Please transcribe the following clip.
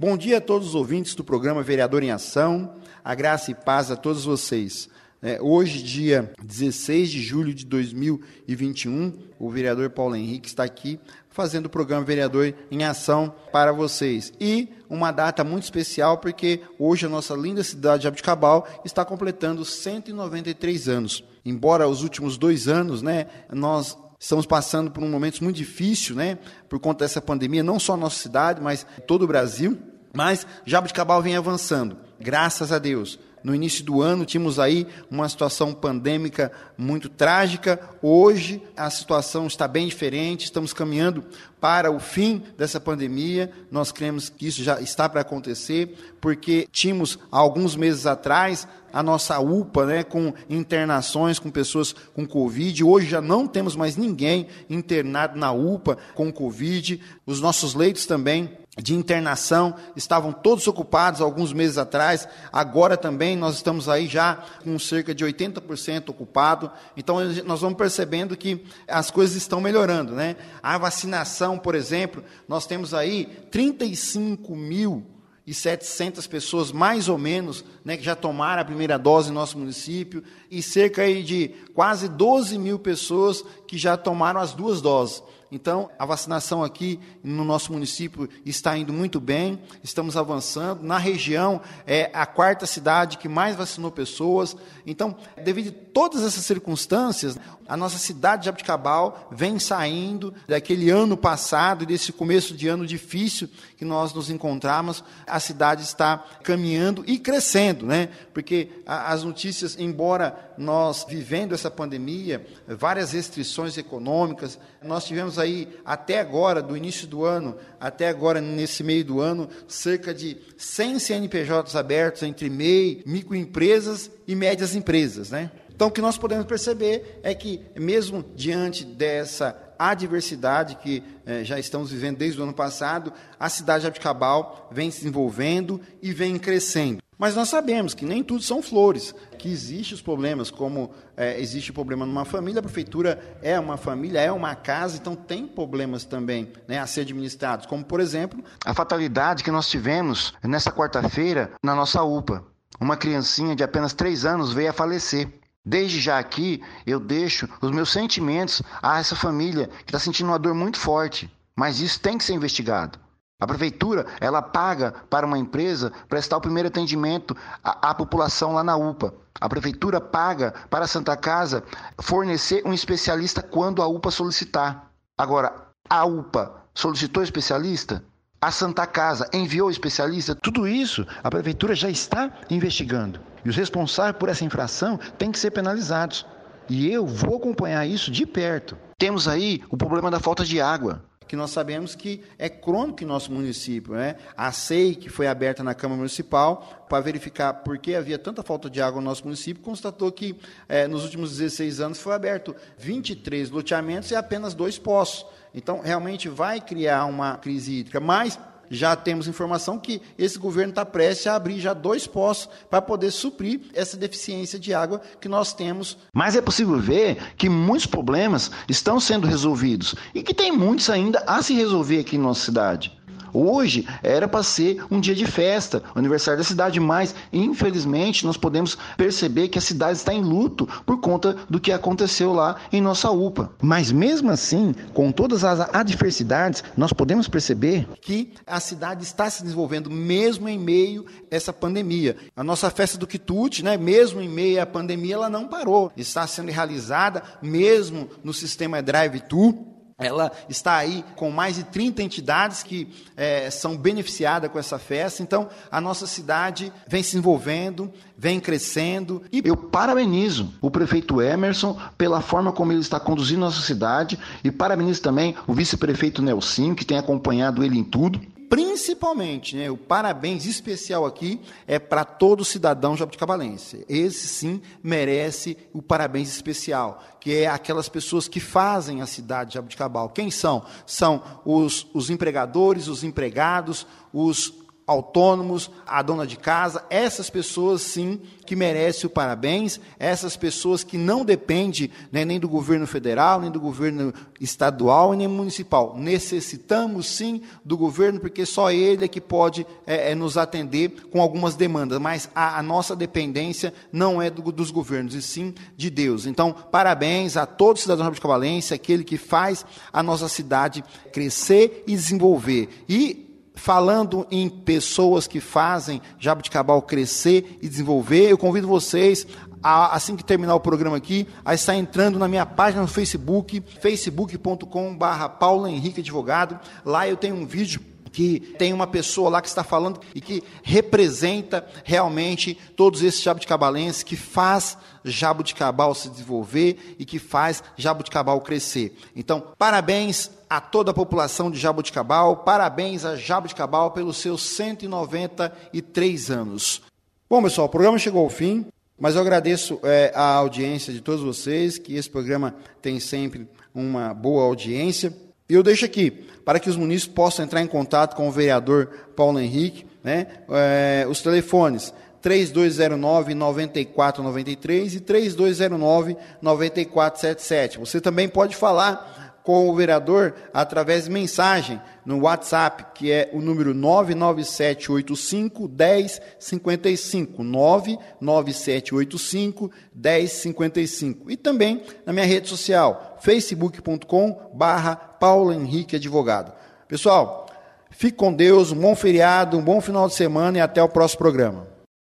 Bom dia a todos os ouvintes do programa Vereador em Ação. A graça e paz a todos vocês. É, hoje, dia 16 de julho de 2021, o vereador Paulo Henrique está aqui fazendo o programa Vereador em Ação para vocês. E uma data muito especial, porque hoje a nossa linda cidade de Abdicabal está completando 193 anos. Embora os últimos dois anos, né, nós estamos passando por um momento muito difícil, né, por conta dessa pandemia, não só nossa cidade, mas todo o Brasil. Mas Jabuticabal vem avançando, graças a Deus. No início do ano tínhamos aí uma situação pandêmica muito trágica. Hoje a situação está bem diferente, estamos caminhando para o fim dessa pandemia. Nós cremos que isso já está para acontecer, porque tínhamos alguns meses atrás a nossa UPA, né, com internações com pessoas com Covid. Hoje já não temos mais ninguém internado na UPA com Covid. Os nossos leitos também de internação estavam todos ocupados alguns meses atrás. Agora também nós estamos aí já com cerca de 80% ocupado. Então nós vamos percebendo que as coisas estão melhorando, né? A vacinação, por exemplo, nós temos aí 35 mil e 700 pessoas, mais ou menos, né, que já tomaram a primeira dose em nosso município, e cerca de quase 12 mil pessoas que já tomaram as duas doses. Então, a vacinação aqui no nosso município está indo muito bem, estamos avançando. Na região, é a quarta cidade que mais vacinou pessoas. Então, devido a todas essas circunstâncias, a nossa cidade de Abdicabal vem saindo daquele ano passado, desse começo de ano difícil que nós nos encontramos. A cidade está caminhando e crescendo, né? Porque as notícias, embora nós vivendo essa pandemia, várias restrições econômicas, nós tivemos aí, até agora, do início do ano, até agora, nesse meio do ano, cerca de 100 CNPJs abertos entre MEI, microempresas e médias empresas. Né? Então, o que nós podemos perceber é que, mesmo diante dessa adversidade que eh, já estamos vivendo desde o ano passado, a cidade de Abicabal vem se desenvolvendo e vem crescendo. Mas nós sabemos que nem tudo são flores, que existem os problemas, como é, existe o problema numa família, a prefeitura é uma família, é uma casa, então tem problemas também né, a ser administrados, como, por exemplo, a fatalidade que nós tivemos nessa quarta-feira na nossa UPA. Uma criancinha de apenas três anos veio a falecer. Desde já aqui, eu deixo os meus sentimentos a essa família que está sentindo uma dor muito forte, mas isso tem que ser investigado. A prefeitura, ela paga para uma empresa prestar o primeiro atendimento à, à, população lá na UPA. A prefeitura paga para a Santa Casa fornecer um especialista quando a UPA solicitar. Agora, a UPA solicitou especialista? A Santa Casa enviou especialista? Tudo isso a prefeitura já está investigando. E os responsáveis por essa infração têm que ser penalizados. E eu vou acompanhar isso de perto. Temos aí o problema da falta de água que nós sabemos que é crônico em nosso município. Né? A SEI, que foi aberta na Câmara Municipal, para verificar por que havia tanta falta de água no nosso município, constatou que é, nos últimos 16 anos foi aberto 23 loteamentos e apenas dois poços. Então, realmente vai criar uma crise hídrica. Mas já temos informação que esse governo está prestes a abrir já dois poços para poder suprir essa deficiência de água que nós temos. Mas é possível ver que muitos problemas estão sendo resolvidos e que tem muitos ainda a se resolver aqui em nossa cidade. Hoje era para ser um dia de festa, aniversário da cidade, mas infelizmente nós podemos perceber que a cidade está em luto por conta do que aconteceu lá em nossa UPA. Mas mesmo assim, com todas as adversidades, nós podemos perceber que a cidade está se desenvolvendo mesmo em meio a essa pandemia. A nossa festa do quitute, né, mesmo em meio à pandemia, ela não parou. Está sendo realizada mesmo no sistema Drive-Thru ela está aí com mais de 30 entidades que é, são beneficiadas com essa festa. Então, a nossa cidade vem se envolvendo, vem crescendo. E eu parabenizo o prefeito Emerson pela forma como ele está conduzindo a nossa cidade e parabenizo também o vice-prefeito Nelson, que tem acompanhado ele em tudo principalmente, né, o parabéns especial aqui é para todo cidadão jabuticabalense. Esse sim merece o parabéns especial, que é aquelas pessoas que fazem a cidade de Jabuticabal. Quem são? São os, os empregadores, os empregados, os autônomos, a dona de casa, essas pessoas sim que merecem o parabéns, essas pessoas que não dependem né, nem do governo federal, nem do governo estadual e nem municipal. Necessitamos sim do governo, porque só ele é que pode é, é, nos atender com algumas demandas, mas a, a nossa dependência não é do, dos governos, e sim de Deus. Então, parabéns a todo cidadão de Cavalense, aquele que faz a nossa cidade crescer e desenvolver. E falando em pessoas que fazem Jabuticabal crescer e desenvolver, eu convido vocês a, assim que terminar o programa aqui, a estar entrando na minha página no Facebook, facebook.com.br Paulo Henrique Advogado. Lá eu tenho um vídeo que tem uma pessoa lá que está falando e que representa realmente todos esses jabuticabalenses, que faz jabuticabal se desenvolver e que faz jabuticabal crescer. Então, parabéns a toda a população de Jabuticabal, parabéns a Jabuticabal pelos seus 193 anos. Bom, pessoal, o programa chegou ao fim, mas eu agradeço é, a audiência de todos vocês, que esse programa tem sempre uma boa audiência. E eu deixo aqui, para que os munícipes possam entrar em contato com o vereador Paulo Henrique, né, é, os telefones 3209 9493 e 3209 9477. Você também pode falar com o vereador através de mensagem no WhatsApp, que é o número 99785 1055. 99785 1055. E também na minha rede social, facebook.com barra Paulo Henrique Advogado. Pessoal, fique com Deus, um bom feriado, um bom final de semana e até o próximo programa.